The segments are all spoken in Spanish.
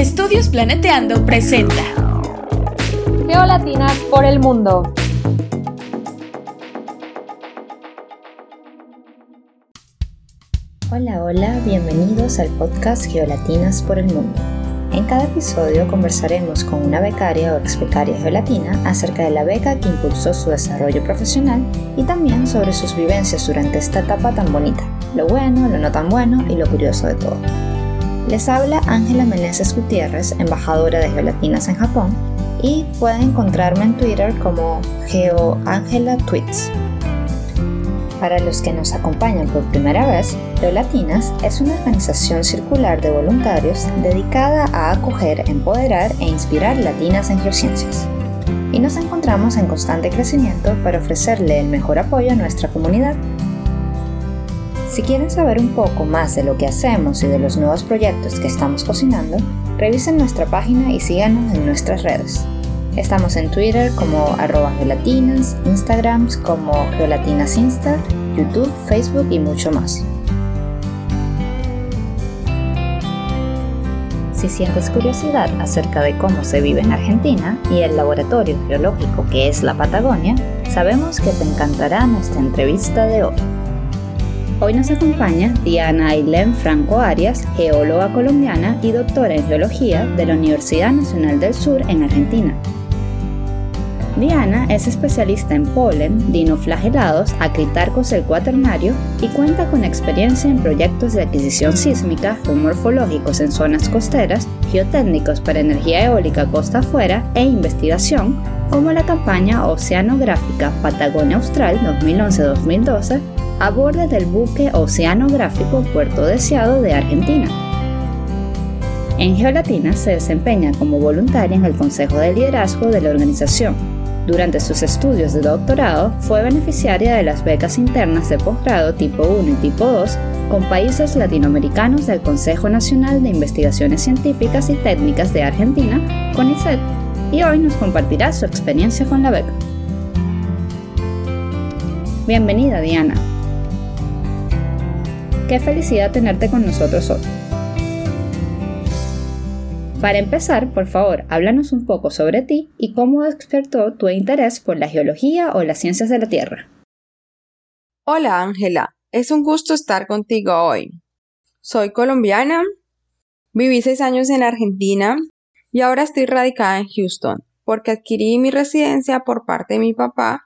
Estudios Planeteando presenta Geolatinas por el mundo. Hola, hola, bienvenidos al podcast Geolatinas por el mundo. En cada episodio conversaremos con una becaria o ex becaria geolatina acerca de la beca que impulsó su desarrollo profesional y también sobre sus vivencias durante esta etapa tan bonita, lo bueno, lo no tan bueno y lo curioso de todo. Les habla Ángela Meneses Gutiérrez, embajadora de Geolatinas en Japón, y pueden encontrarme en Twitter como GeoAngelaTweets. Para los que nos acompañan por primera vez, Geolatinas es una organización circular de voluntarios dedicada a acoger, empoderar e inspirar latinas en geociencias. Y nos encontramos en constante crecimiento para ofrecerle el mejor apoyo a nuestra comunidad si quieren saber un poco más de lo que hacemos y de los nuevos proyectos que estamos cocinando, revisen nuestra página y síganos en nuestras redes. Estamos en Twitter como arroba geolatinas, Instagrams como geolatinasinsta, YouTube, Facebook y mucho más. Si sientes curiosidad acerca de cómo se vive en Argentina y el laboratorio geológico que es la Patagonia, sabemos que te encantará nuestra entrevista de hoy. Hoy nos acompaña Diana Ailén Franco Arias, geóloga colombiana y doctora en geología de la Universidad Nacional del Sur en Argentina. Diana es especialista en polen, dinoflagelados, acritarcos del cuaternario y cuenta con experiencia en proyectos de adquisición sísmica, geomorfológicos en zonas costeras, geotécnicos para energía eólica costa afuera e investigación, como la campaña oceanográfica Patagonia Austral 2011-2012 a bordo del buque oceanográfico Puerto Deseado de Argentina. En Geolatina se desempeña como voluntaria en el Consejo de Liderazgo de la organización. Durante sus estudios de doctorado fue beneficiaria de las becas internas de posgrado tipo 1 y tipo 2 con países latinoamericanos del Consejo Nacional de Investigaciones Científicas y Técnicas de Argentina, CONICET, y hoy nos compartirá su experiencia con la beca. Bienvenida, Diana. Qué felicidad tenerte con nosotros hoy. Para empezar, por favor, háblanos un poco sobre ti y cómo despertó tu interés por la geología o las ciencias de la Tierra. Hola Ángela, es un gusto estar contigo hoy. Soy colombiana, viví seis años en Argentina y ahora estoy radicada en Houston porque adquirí mi residencia por parte de mi papá,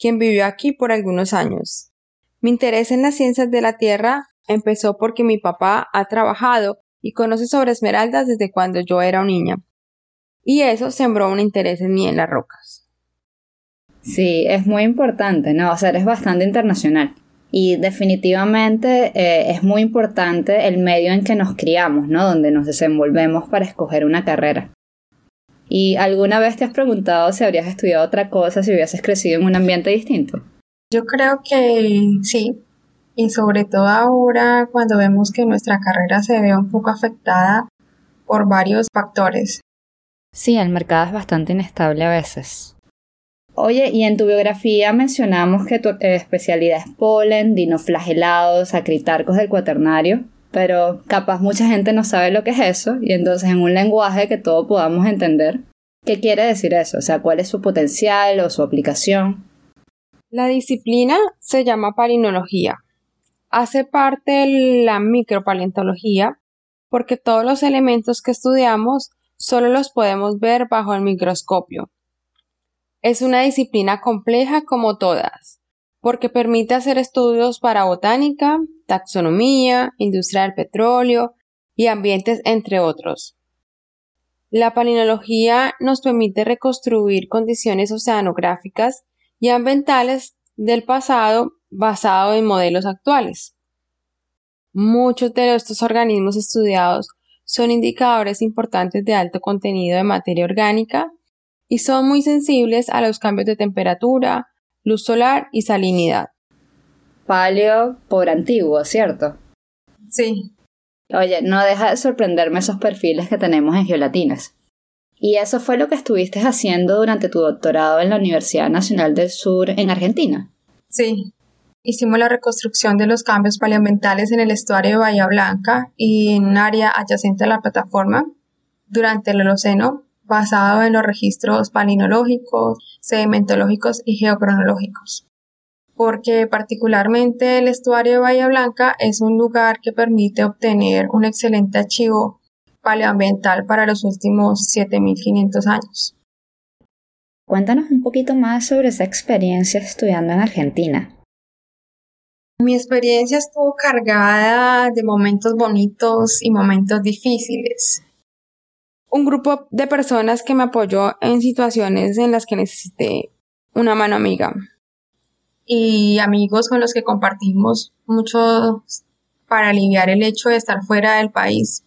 quien vivió aquí por algunos años. Mi interés en las ciencias de la Tierra empezó porque mi papá ha trabajado y conoce sobre esmeraldas desde cuando yo era una niña. Y eso sembró un interés en mí en las rocas. Sí, es muy importante, ¿no? O sea, eres bastante internacional. Y definitivamente eh, es muy importante el medio en que nos criamos, ¿no? Donde nos desenvolvemos para escoger una carrera. ¿Y alguna vez te has preguntado si habrías estudiado otra cosa si hubieses crecido en un ambiente distinto? Yo creo que sí, y sobre todo ahora cuando vemos que nuestra carrera se ve un poco afectada por varios factores. Sí, el mercado es bastante inestable a veces. Oye, y en tu biografía mencionamos que tu especialidad es polen, dinoflagelados, acritarcos del cuaternario, pero capaz mucha gente no sabe lo que es eso, y entonces en un lenguaje que todos podamos entender, ¿qué quiere decir eso? O sea, ¿cuál es su potencial o su aplicación? La disciplina se llama palinología hace parte de la micropaleontología porque todos los elementos que estudiamos solo los podemos ver bajo el microscopio. Es una disciplina compleja como todas, porque permite hacer estudios para botánica, taxonomía, industria del petróleo y ambientes, entre otros. La palinología nos permite reconstruir condiciones oceanográficas y ambientales del pasado basado en modelos actuales. Muchos de estos organismos estudiados son indicadores importantes de alto contenido de materia orgánica y son muy sensibles a los cambios de temperatura, luz solar y salinidad. Paleo por antiguo, ¿cierto? Sí. Oye, no deja de sorprenderme esos perfiles que tenemos en geolatinas. ¿Y eso fue lo que estuviste haciendo durante tu doctorado en la Universidad Nacional del Sur en Argentina? Sí, hicimos la reconstrucción de los cambios paleoambientales en el estuario de Bahía Blanca y en un área adyacente a la plataforma. durante el Holoceno basado en los registros palinológicos, sedimentológicos y geocronológicos. Porque particularmente el estuario de Bahía Blanca es un lugar que permite obtener un excelente archivo paleoambiental para los últimos 7500 años. Cuéntanos un poquito más sobre esa experiencia estudiando en Argentina. Mi experiencia estuvo cargada de momentos bonitos y momentos difíciles un grupo de personas que me apoyó en situaciones en las que necesité una mano amiga. Y amigos con los que compartimos mucho para aliviar el hecho de estar fuera del país.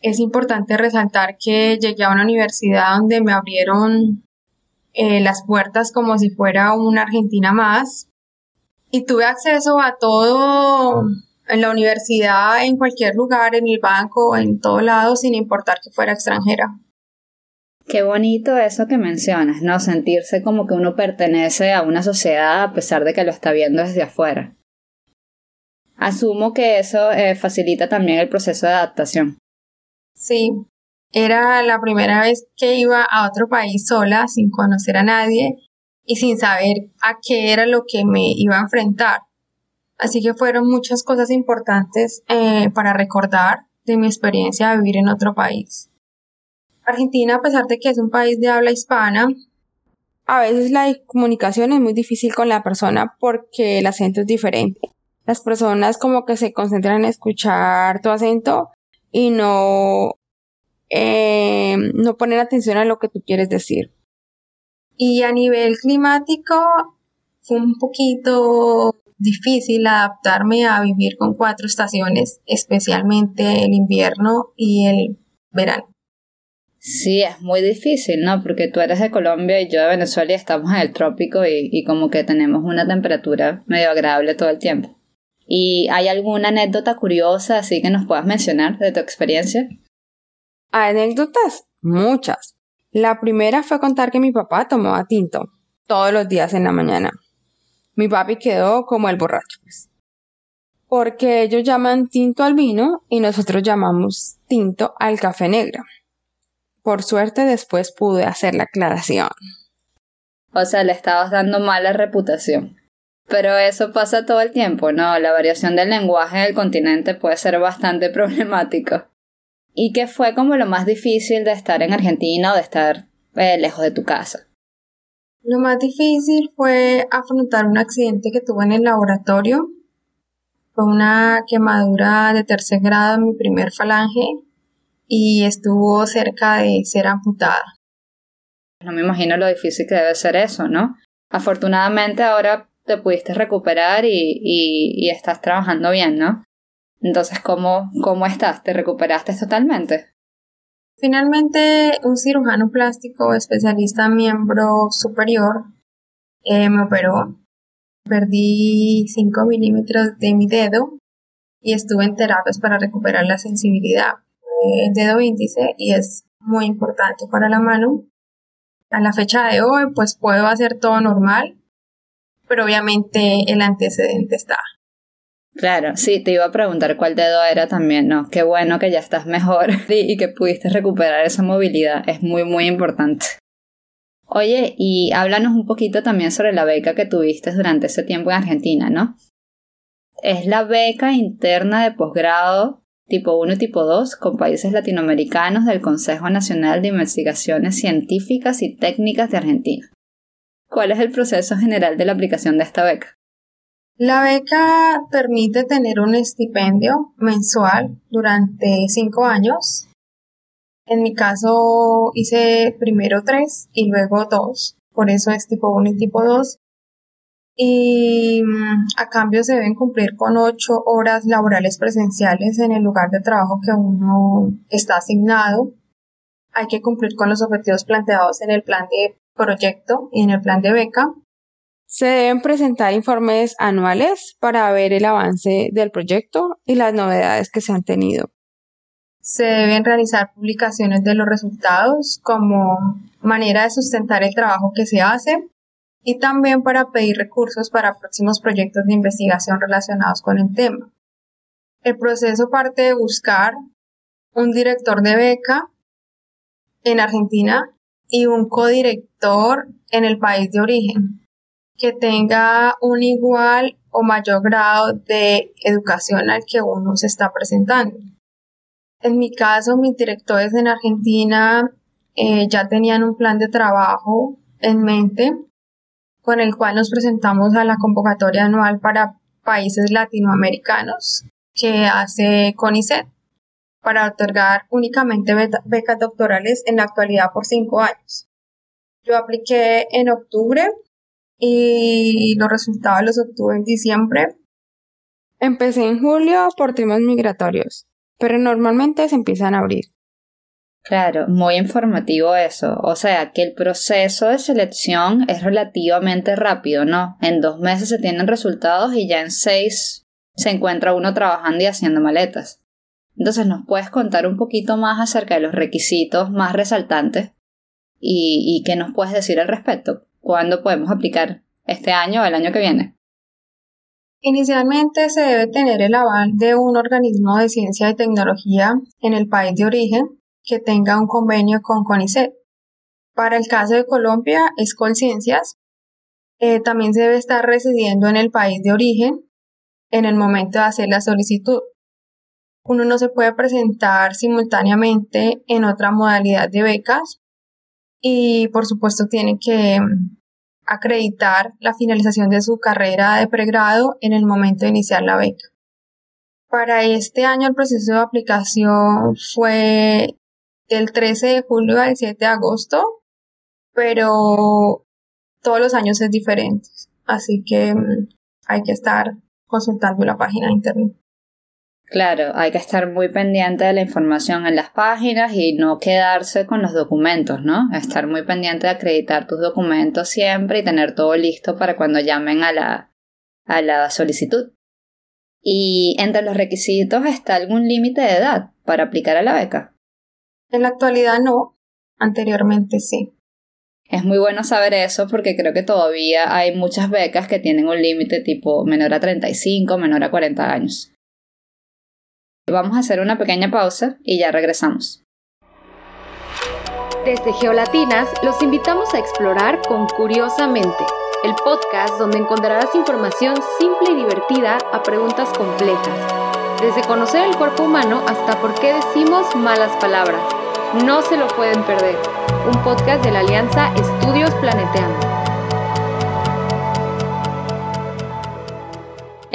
Es importante resaltar que llegué a una universidad donde me abrieron eh, las puertas como si fuera una Argentina más y tuve acceso a todo en la universidad, en cualquier lugar, en el banco, en todo lado, sin importar que fuera extranjera. Qué bonito eso que mencionas, ¿no? Sentirse como que uno pertenece a una sociedad a pesar de que lo está viendo desde afuera. Asumo que eso eh, facilita también el proceso de adaptación. Sí, era la primera vez que iba a otro país sola, sin conocer a nadie y sin saber a qué era lo que me iba a enfrentar. Así que fueron muchas cosas importantes eh, para recordar de mi experiencia de vivir en otro país. Argentina, a pesar de que es un país de habla hispana, a veces la comunicación es muy difícil con la persona porque el acento es diferente. Las personas como que se concentran en escuchar tu acento y no, eh, no poner atención a lo que tú quieres decir. Y a nivel climático fue un poquito difícil adaptarme a vivir con cuatro estaciones, especialmente el invierno y el verano. Sí, es muy difícil, ¿no? Porque tú eres de Colombia y yo de Venezuela y estamos en el trópico y, y como que tenemos una temperatura medio agradable todo el tiempo. ¿Y hay alguna anécdota curiosa así que nos puedas mencionar de tu experiencia? Anécdotas, muchas. La primera fue contar que mi papá tomaba tinto todos los días en la mañana. Mi papi quedó como el borracho, pues. Porque ellos llaman tinto al vino y nosotros llamamos tinto al café negro. Por suerte después pude hacer la aclaración. O sea, le estabas dando mala reputación. Pero eso pasa todo el tiempo, ¿no? La variación del lenguaje del continente puede ser bastante problemático. ¿Y qué fue como lo más difícil de estar en Argentina o de estar eh, lejos de tu casa? Lo más difícil fue afrontar un accidente que tuve en el laboratorio. Fue una quemadura de tercer grado en mi primer falange y estuvo cerca de ser amputada. No me imagino lo difícil que debe ser eso, ¿no? Afortunadamente ahora te pudiste recuperar y, y, estás trabajando bien, ¿no? Entonces, ¿cómo, ¿cómo estás? ¿Te recuperaste totalmente? Finalmente, un cirujano plástico especialista miembro superior eh, me operó. Perdí 5 milímetros de mi dedo y estuve en terapias para recuperar la sensibilidad. El dedo índice y es muy importante para la mano. A la fecha de hoy, pues puedo hacer todo normal, pero obviamente el antecedente está. Claro, sí, te iba a preguntar cuál dedo era también, ¿no? Qué bueno que ya estás mejor y que pudiste recuperar esa movilidad, es muy, muy importante. Oye, y háblanos un poquito también sobre la beca que tuviste durante ese tiempo en Argentina, ¿no? Es la beca interna de posgrado tipo 1 y tipo 2 con países latinoamericanos del Consejo Nacional de Investigaciones Científicas y Técnicas de Argentina. ¿Cuál es el proceso general de la aplicación de esta beca? La beca permite tener un estipendio mensual durante cinco años. En mi caso hice primero tres y luego dos, por eso es tipo 1 y tipo 2. Y mm, a cambio se deben cumplir con ocho horas laborales presenciales en el lugar de trabajo que uno está asignado. Hay que cumplir con los objetivos planteados en el plan de proyecto y en el plan de beca se deben presentar informes anuales para ver el avance del proyecto y las novedades que se han tenido. Se deben realizar publicaciones de los resultados como manera de sustentar el trabajo que se hace y también para pedir recursos para próximos proyectos de investigación relacionados con el tema. El proceso parte de buscar un director de beca en Argentina y un codirector en el país de origen que tenga un igual o mayor grado de educación al que uno se está presentando. En mi caso, mis directores en Argentina eh, ya tenían un plan de trabajo en mente con el cual nos presentamos a la convocatoria anual para países latinoamericanos que hace CONICET para otorgar únicamente becas doctorales en la actualidad por cinco años. Yo apliqué en octubre y los resultados los obtuve en diciembre. Empecé en julio por temas migratorios, pero normalmente se empiezan a abrir. Claro, muy informativo eso. O sea, que el proceso de selección es relativamente rápido, ¿no? En dos meses se tienen resultados y ya en seis se encuentra uno trabajando y haciendo maletas. Entonces, ¿nos puedes contar un poquito más acerca de los requisitos más resaltantes? ¿Y, y qué nos puedes decir al respecto? ¿Cuándo podemos aplicar? ¿Este año o el año que viene? Inicialmente se debe tener el aval de un organismo de ciencia y tecnología en el país de origen que tenga un convenio con CONICET. Para el caso de Colombia es Colciencias. Eh, también se debe estar residiendo en el país de origen en el momento de hacer la solicitud. Uno no se puede presentar simultáneamente en otra modalidad de becas y por supuesto tiene que mm, acreditar la finalización de su carrera de pregrado en el momento de iniciar la beca. Para este año el proceso de aplicación fue del 13 de julio al 7 de agosto, pero todos los años es diferente, así que mm, hay que estar consultando la página de internet. Claro, hay que estar muy pendiente de la información en las páginas y no quedarse con los documentos, ¿no? Estar muy pendiente de acreditar tus documentos siempre y tener todo listo para cuando llamen a la, a la solicitud. Y entre los requisitos está algún límite de edad para aplicar a la beca. En la actualidad no, anteriormente sí. Es muy bueno saber eso porque creo que todavía hay muchas becas que tienen un límite tipo menor a 35, menor a 40 años. Vamos a hacer una pequeña pausa y ya regresamos. Desde Geolatinas los invitamos a explorar con Curiosamente, el podcast donde encontrarás información simple y divertida a preguntas complejas, desde conocer el cuerpo humano hasta por qué decimos malas palabras. No se lo pueden perder, un podcast de la Alianza Estudios Planeteando.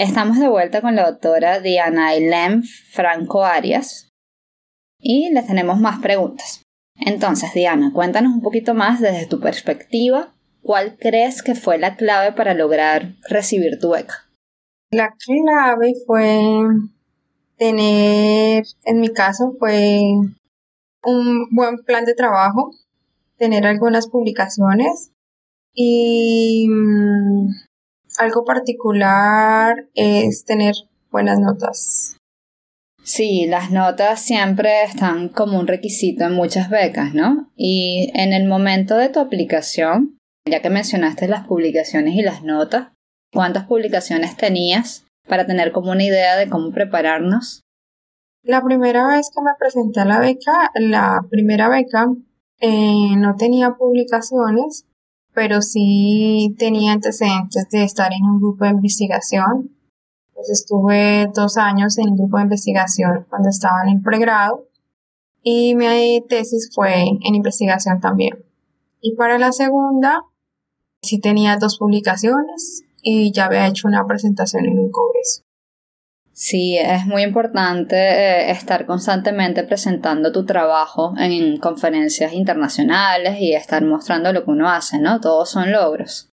Estamos de vuelta con la doctora Diana Ailem Franco Arias y les tenemos más preguntas. Entonces, Diana, cuéntanos un poquito más desde tu perspectiva, ¿cuál crees que fue la clave para lograr recibir tu beca? La clave fue tener, en mi caso, fue un buen plan de trabajo, tener algunas publicaciones y mm, algo particular es tener buenas notas. Sí, las notas siempre están como un requisito en muchas becas, ¿no? Y en el momento de tu aplicación, ya que mencionaste las publicaciones y las notas, ¿cuántas publicaciones tenías para tener como una idea de cómo prepararnos? La primera vez que me presenté a la beca, la primera beca, eh, no tenía publicaciones, pero sí tenía antecedentes de estar en un grupo de investigación. Pues estuve dos años en un grupo de investigación cuando estaba en el pregrado y mi tesis fue en investigación también. Y para la segunda, sí tenía dos publicaciones y ya había hecho una presentación en un congreso. Sí, es muy importante eh, estar constantemente presentando tu trabajo en conferencias internacionales y estar mostrando lo que uno hace, ¿no? Todos son logros.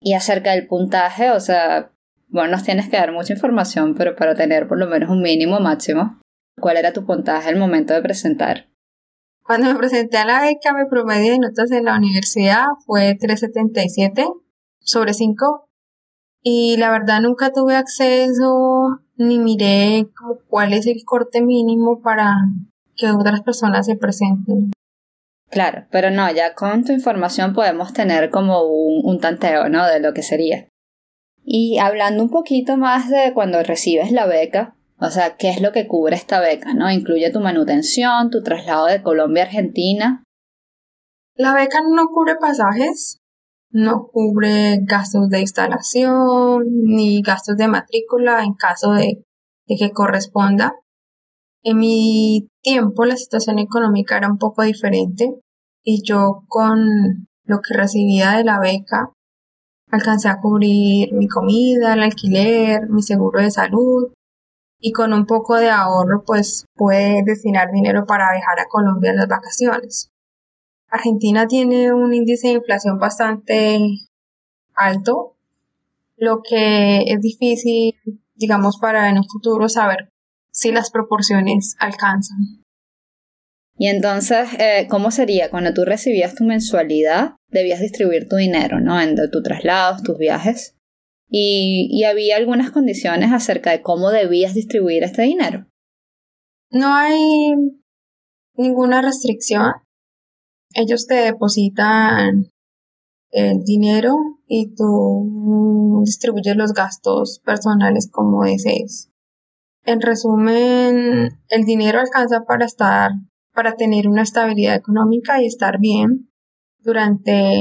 Y acerca del puntaje, o sea, bueno, nos tienes que dar mucha información, pero para tener por lo menos un mínimo máximo, ¿cuál era tu puntaje al momento de presentar? Cuando me presenté a la beca, mi promedio de notas en la universidad fue 377 sobre 5 y la verdad nunca tuve acceso ni miré cuál es el corte mínimo para que otras personas se presenten. Claro, pero no, ya con tu información podemos tener como un, un tanteo, ¿no? De lo que sería. Y hablando un poquito más de cuando recibes la beca, o sea, ¿qué es lo que cubre esta beca, no? Incluye tu manutención, tu traslado de Colombia a Argentina La beca no cubre pasajes, no cubre gastos de instalación ni gastos de matrícula en caso de, que corresponda. En mi tiempo la situación económica era un poco diferente y yo con lo que recibía de la beca alcancé a cubrir mi comida, el alquiler, mi seguro de salud y con un poco de ahorro pues pude destinar dinero para viajar a Colombia en las vacaciones. Argentina tiene un índice de inflación bastante alto, lo que es difícil, digamos, para en un futuro saber si las proporciones alcanzan. Y entonces, eh, ¿cómo sería cuando tú recibías tu mensualidad? Debías distribuir tu dinero, ¿no? En tus traslados, tus viajes. Y, y había algunas condiciones acerca de cómo debías distribuir este dinero. No hay ninguna restricción ellos te depositan el dinero y tú distribuyes los gastos personales como desees. En resumen, el dinero alcanza para estar, para tener una estabilidad económica y estar bien durante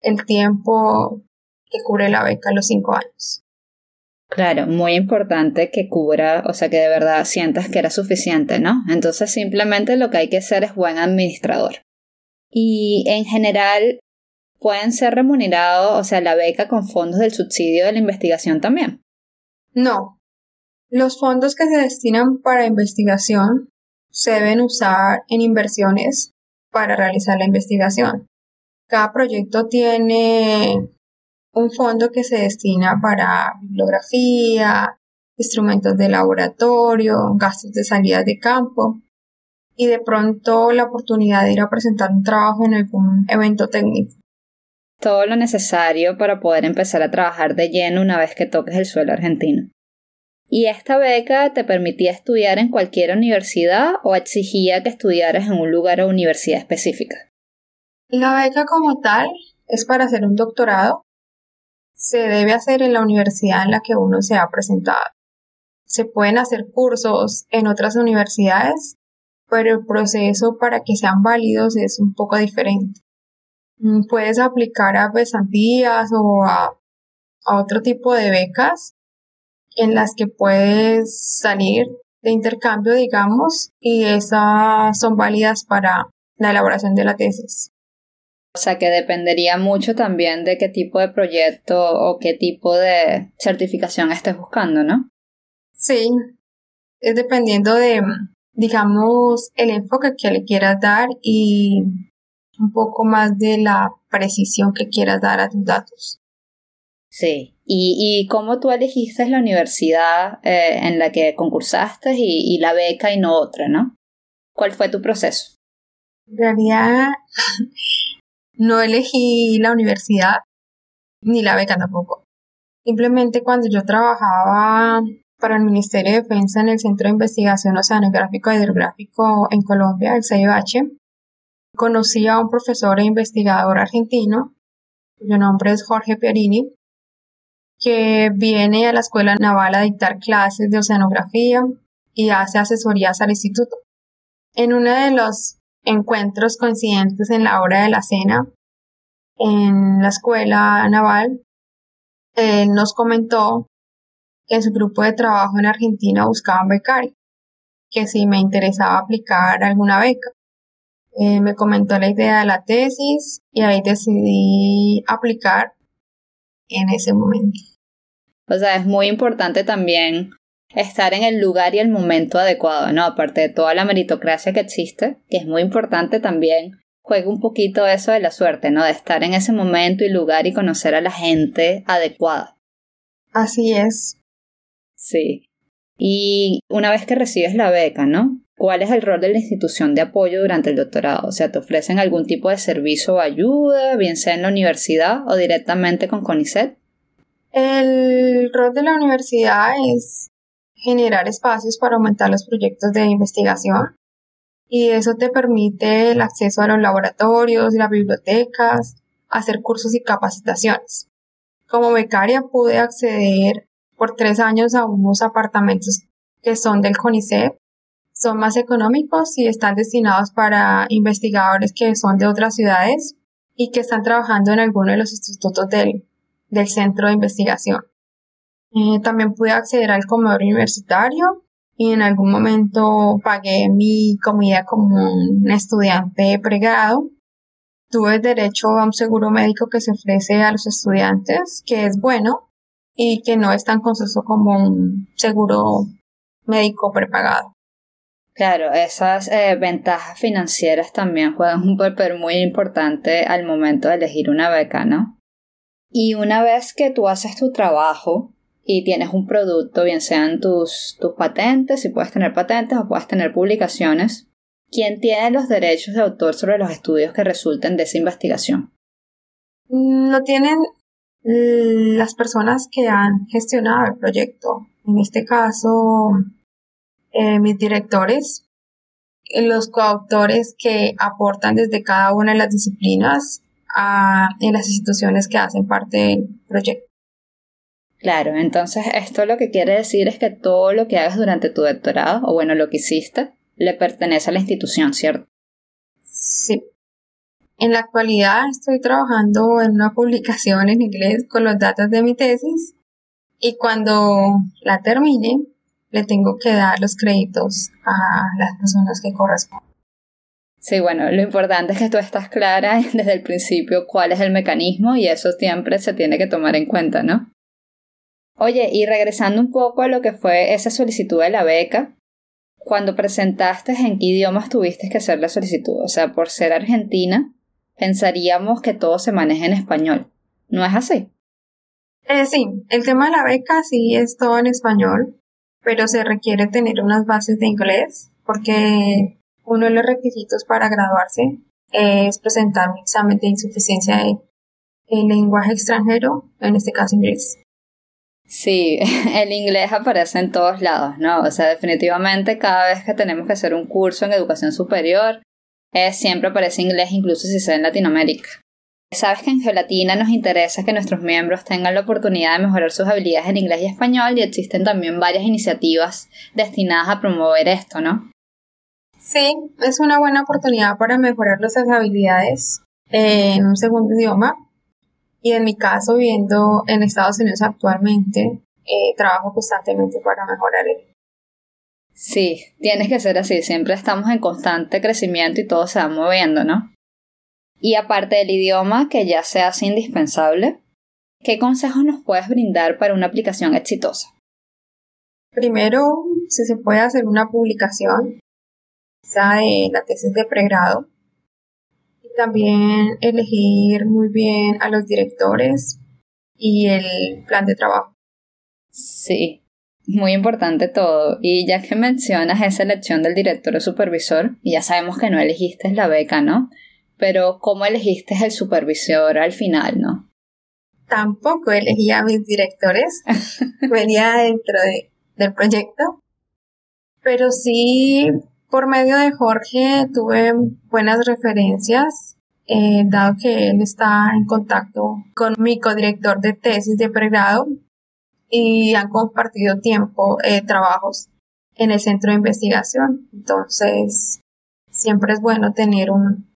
el tiempo que cubre la beca, los cinco años. Claro, muy importante que cubra, o sea, que de verdad sientas que era suficiente, ¿no? Entonces simplemente lo que hay que hacer es buen administrador y en general pueden ser remunerados, o sea, la beca con fondos del subsidio de la investigación también. No. Los fondos que se destinan para investigación se deben usar en inversiones para realizar la investigación. Cada proyecto tiene un fondo que se destina para bibliografía, instrumentos de laboratorio, gastos de salida de campo y de pronto la oportunidad de ir a presentar un trabajo en algún evento técnico. Todo lo necesario para poder empezar a trabajar de lleno una vez que toques el suelo argentino. ¿Y esta beca te permitía estudiar en cualquier universidad o exigía que estudiaras en un lugar o universidad específica? La beca como tal es para hacer un doctorado. Se debe hacer en la universidad en la que uno se ha presentado. Se pueden hacer cursos en otras universidades pero el proceso para que sean válidos es un poco diferente. Mm, puedes aplicar a pesantías o a, otro tipo de becas en las que puedes salir de intercambio, digamos, y esas son válidas para la elaboración de la tesis. O sea que dependería mucho también de qué tipo de proyecto o qué tipo de certificación estés buscando, ¿no? Sí, es dependiendo de, digamos, el enfoque que le quieras dar y un poco más de la precisión que quieras dar a tus datos. Sí, y, y cómo tú elegiste la universidad eh, en la que concursaste y, y la beca y no otra, ¿no? ¿Cuál fue tu proceso? En realidad, no elegí la universidad ni la beca tampoco. Simplemente cuando yo trabajaba para el Ministerio de Defensa en el Centro de Investigación Oceanográfico y Hidrográfico en Colombia, el CIOH. Conocí a un profesor e investigador argentino, cuyo nombre es Jorge Pierini, que viene a la Escuela Naval a dictar clases de oceanografía y hace asesorías al instituto. En uno de los encuentros coincidentes en la hora de la cena en la escuela naval, él nos comentó en su grupo de trabajo en Argentina buscaban becario, que si me interesaba aplicar alguna beca. Eh, me comentó la idea de la tesis y ahí decidí aplicar en ese momento. O sea, es muy importante también estar en el lugar y el momento adecuado, ¿no? Aparte de toda la meritocracia que existe, que es muy importante también, juega un poquito eso de la suerte, ¿no? De estar en ese momento y lugar y conocer a la gente adecuada. Así es. Sí. Y una vez que recibes la beca, ¿no? ¿Cuál es el rol de la institución de apoyo durante el doctorado? O sea, ¿te ofrecen algún tipo de servicio o ayuda, bien sea en la universidad o directamente con CONICET? El rol de la universidad es generar espacios para aumentar los proyectos de investigación y eso te permite el acceso a los laboratorios las bibliotecas, hacer cursos y capacitaciones. Como becaria pude acceder por tres años a unos apartamentos que son del CONICET. son más económicos y están destinados para investigadores que son de otras ciudades y que están trabajando en alguno de los institutos del, del centro de investigación. Eh, también pude acceder al comedor universitario y en algún momento pagué mi comida como un estudiante pregrado. Tuve derecho a un seguro médico que se ofrece a los estudiantes, que es bueno y que no es tan costoso como un seguro médico prepagado. Claro, esas eh, ventajas financieras también juegan un papel muy importante al momento de elegir una beca, ¿no? Y una vez que tú haces tu trabajo y tienes un producto, bien sean tus, tus patentes, si puedes tener patentes o puedes tener publicaciones, ¿quién tiene los derechos de autor sobre los estudios que resulten de esa investigación? Mm, lo tienen las personas que han gestionado el proyecto. En este caso, eh, mis directores, los coautores que aportan desde cada una de las disciplinas en las instituciones que hacen parte del proyecto. Claro, entonces esto lo que quiere decir es que todo lo que hagas durante tu doctorado, o bueno, lo que hiciste, le pertenece a la institución, ¿cierto? Sí. En la actualidad estoy trabajando en una publicación en inglés con los datos de mi tesis y cuando la termine le tengo que dar los créditos a las personas que corresponden. Sí, bueno, lo importante es que tú estás clara desde el principio cuál es el mecanismo y eso siempre se tiene que tomar en cuenta, ¿no? Oye, y regresando un poco a lo que fue esa solicitud de la beca, cuando presentaste en qué idiomas tuviste que hacer la solicitud, o sea, por ser argentina, pensaríamos que todo se maneja en español. ¿No es así? Eh, sí, el tema de la beca sí es todo en español, pero se requiere tener unas bases de inglés porque uno de los requisitos para graduarse es presentar un examen de insuficiencia de, de lenguaje extranjero, en este caso inglés. Sí, el inglés aparece en todos lados, ¿no? O sea, definitivamente cada vez que tenemos que hacer un curso en educación superior, eh, siempre aparece inglés, incluso si sea en Latinoamérica. Sabes que en Geolatina nos interesa que nuestros miembros tengan la oportunidad de mejorar sus habilidades en inglés y español y existen también varias iniciativas destinadas a promover esto, ¿no? Sí, es una buena oportunidad para mejorar nuestras habilidades en un segundo idioma y en mi caso, viviendo en Estados Unidos actualmente, eh, trabajo constantemente para mejorar el. Sí, tienes que ser así. Siempre estamos en constante crecimiento y todo se va moviendo, ¿no? Y aparte del idioma, que ya se hace indispensable, ¿qué consejos nos puedes brindar para una aplicación exitosa? Primero, si se puede hacer una publicación, quizá de la tesis de pregrado, también elegir muy bien a los directores y el plan de trabajo. Sí, muy importante todo. Y ya que mencionas esa elección del director o supervisor, ya sabemos que no elegiste la beca, ¿no? Pero ¿cómo elegiste el supervisor al final, no? Tampoco elegí a mis directores, venía dentro del proyecto, pero sí por medio de Jorge tuve buenas referencias, eh, dado que él está en contacto con mi codirector de tesis de pregrado y han compartido tiempo, eh, trabajos en el centro de investigación. Entonces, siempre es bueno tener un,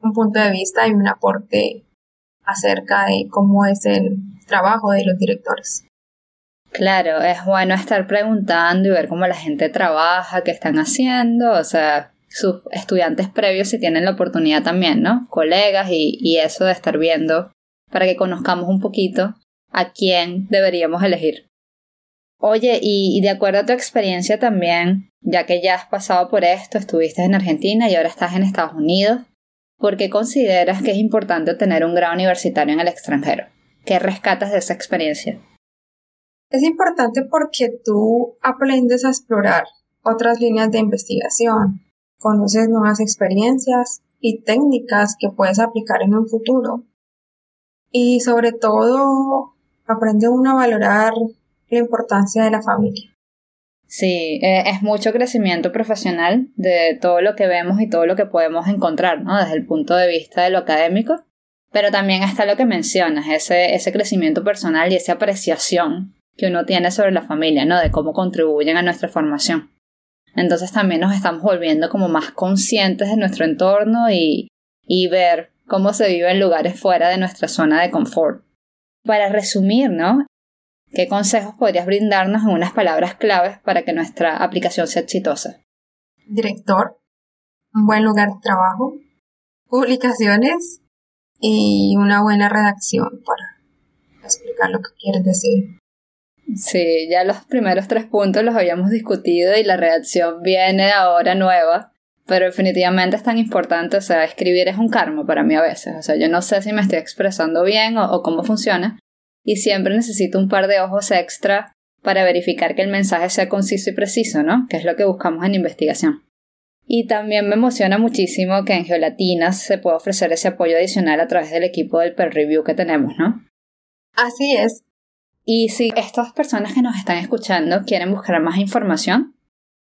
un punto de vista y un aporte acerca de cómo es el trabajo de los directores. Claro, es bueno estar preguntando y ver cómo la gente trabaja, qué están haciendo, o sea, sus estudiantes previos si tienen la oportunidad también, ¿no? Colegas y, y eso de estar viendo para que conozcamos un poquito a quién deberíamos elegir. Oye, y, de acuerdo a tu experiencia también, ya que ya has pasado por esto, estuviste en Argentina y ahora estás en Estados Unidos, ¿por qué consideras que es importante tener un grado universitario en el extranjero? ¿Qué rescatas de esa experiencia? Es importante porque tú aprendes a explorar otras líneas de investigación, conoces nuevas experiencias y técnicas que puedes aplicar en un futuro. Y sobre todo, aprende uno a valorar la importancia de la familia. Sí, eh, es mucho crecimiento profesional de todo lo que vemos y todo lo que podemos encontrar, ¿no? Desde el punto de vista de lo académico. Pero también está lo que mencionas, ese, ese crecimiento personal y esa apreciación que uno tiene sobre la familia, ¿no? De cómo contribuyen a nuestra formación. Entonces también nos estamos volviendo como más conscientes de nuestro entorno y, y ver cómo se vive en lugares fuera de nuestra zona de confort. Para resumir, ¿no? ¿Qué consejos podrías brindarnos en unas palabras claves para que nuestra aplicación sea exitosa? Director, un buen lugar de trabajo, publicaciones y una buena redacción para explicar lo que quieres decir. Sí, ya los primeros tres puntos los habíamos discutido y la redacción viene ahora nueva, pero definitivamente es tan importante, o sea, escribir es un karma para mí a veces, o sea, yo no sé si me estoy expresando bien o, o cómo funciona, y siempre necesito un par de ojos extra para verificar que el mensaje sea conciso y preciso, ¿no? Que es lo que buscamos en investigación. Y también me emociona muchísimo que en Geolatinas se pueda ofrecer ese apoyo adicional a través del equipo del peer review que tenemos, ¿no? Así es. Y si estas personas que nos están escuchando quieren buscar más información,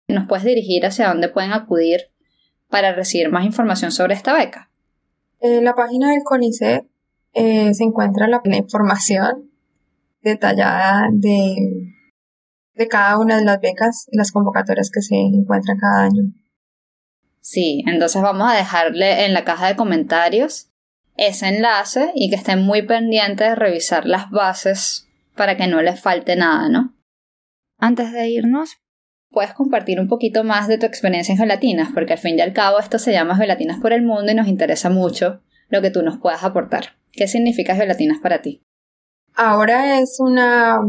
¿nos puedes dirigir hacia dónde pueden acudir para recibir más información sobre esta beca? En la página del CONICET eh, se encuentra la información detallada de, de cada una de las becas y las convocatorias que se encuentran cada año. Sí, entonces vamos a dejarle en la caja de comentarios ese enlace y que estén muy pendientes de revisar las bases para que no les falte nada, ¿no? Antes de irnos, puedes compartir un poquito más de tu experiencia en gelatinas, porque al fin y al cabo esto se llama Gelatinas por el Mundo y nos interesa mucho lo que tú nos puedas aportar. ¿Qué significa Gelatinas para ti? Ahora es una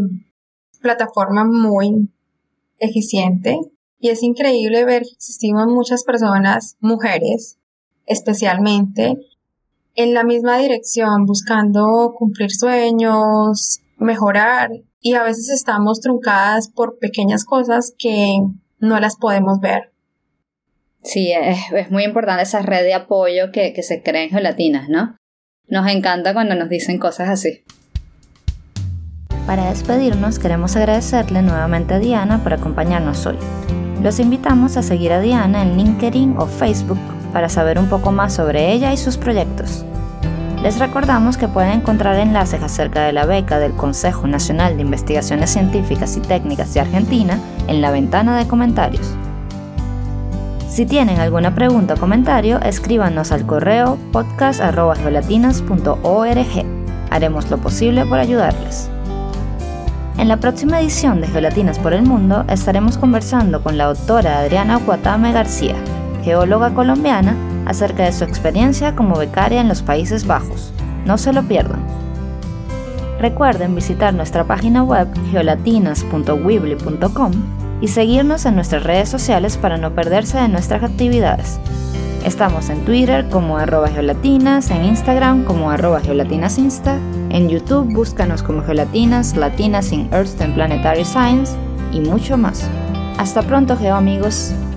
plataforma muy eficiente y es increíble ver que existimos muchas personas, mujeres especialmente, en la misma dirección, buscando cumplir sueños, mejorar y a veces estamos truncadas por pequeñas cosas que no las podemos ver. Sí, es, muy importante esa red de apoyo que, que se crea en gelatinas, ¿no? Nos encanta cuando nos dicen cosas así. Para despedirnos queremos agradecerle nuevamente a Diana por acompañarnos hoy. Los invitamos a seguir a Diana en LinkedIn o Facebook para saber un poco más sobre ella y sus proyectos. Les recordamos que pueden encontrar enlaces acerca de la beca del Consejo Nacional de Investigaciones Científicas y Técnicas de Argentina en la ventana de comentarios. Si tienen alguna pregunta o comentario, escríbanos al correo podcast.geolatinas.org. Haremos lo posible por ayudarles. En la próxima edición de Geolatinas por el Mundo estaremos conversando con la doctora Adriana Cuatame García, geóloga colombiana acerca de su experiencia como becaria en los Países Bajos. No se lo pierdan. Recuerden visitar nuestra página web geolatinas.weebly.com y seguirnos en nuestras redes sociales para no perderse de nuestras actividades. Estamos en Twitter como arroba geolatinas, en Instagram como arroba geolatinasinsta, en YouTube búscanos como geolatinas, latinas in Earth and Planetary Science y mucho más. Hasta pronto, geoamigos. amigos.